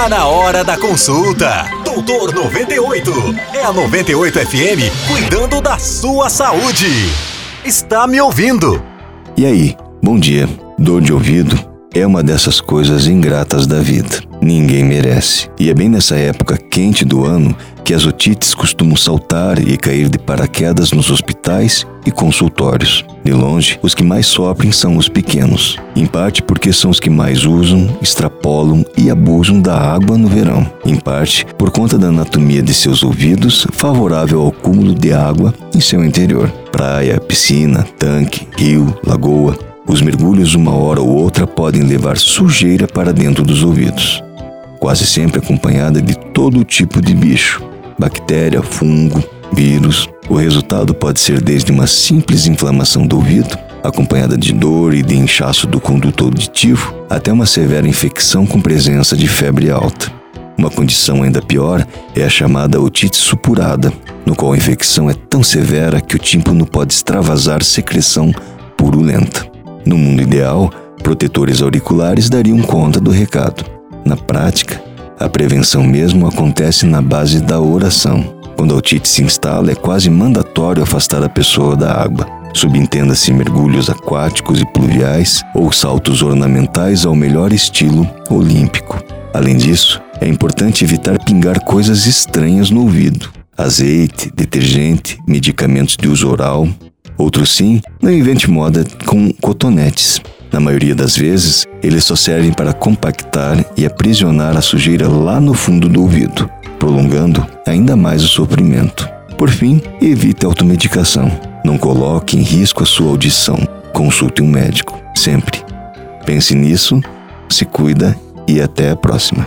Tá na hora da consulta. Doutor 98. É a 98 FM cuidando da sua saúde. Está me ouvindo? E aí, bom dia. Dor de ouvido é uma dessas coisas ingratas da vida. Ninguém merece. E é bem nessa época quente do ano que as otites costumam saltar e cair de paraquedas nos hospitais e consultórios. De longe, os que mais sofrem são os pequenos, em parte porque são os que mais usam, extrapolam e abusam da água no verão, em parte por conta da anatomia de seus ouvidos favorável ao cúmulo de água em seu interior. Praia, piscina, tanque, rio, lagoa, os mergulhos uma hora ou outra podem levar sujeira para dentro dos ouvidos, quase sempre acompanhada de todo tipo de bicho, bactéria, fungo, vírus. O resultado pode ser desde uma simples inflamação do ouvido, acompanhada de dor e de inchaço do conduto auditivo, até uma severa infecção com presença de febre alta. Uma condição ainda pior é a chamada otite supurada, no qual a infecção é tão severa que o tímpano pode extravasar secreção purulenta. No mundo ideal, protetores auriculares dariam conta do recado. Na prática, a prevenção mesmo acontece na base da oração. Quando a otite se instala, é quase mandatório afastar a pessoa da água. Subentenda-se mergulhos aquáticos e pluviais ou saltos ornamentais ao melhor estilo olímpico. Além disso, é importante evitar pingar coisas estranhas no ouvido. Azeite, detergente, medicamentos de uso oral, Outros sim, não invente moda com cotonetes. Na maioria das vezes, eles só servem para compactar e aprisionar a sujeira lá no fundo do ouvido, prolongando ainda mais o sofrimento. Por fim, evite a automedicação. Não coloque em risco a sua audição. Consulte um médico, sempre. Pense nisso, se cuida e até a próxima.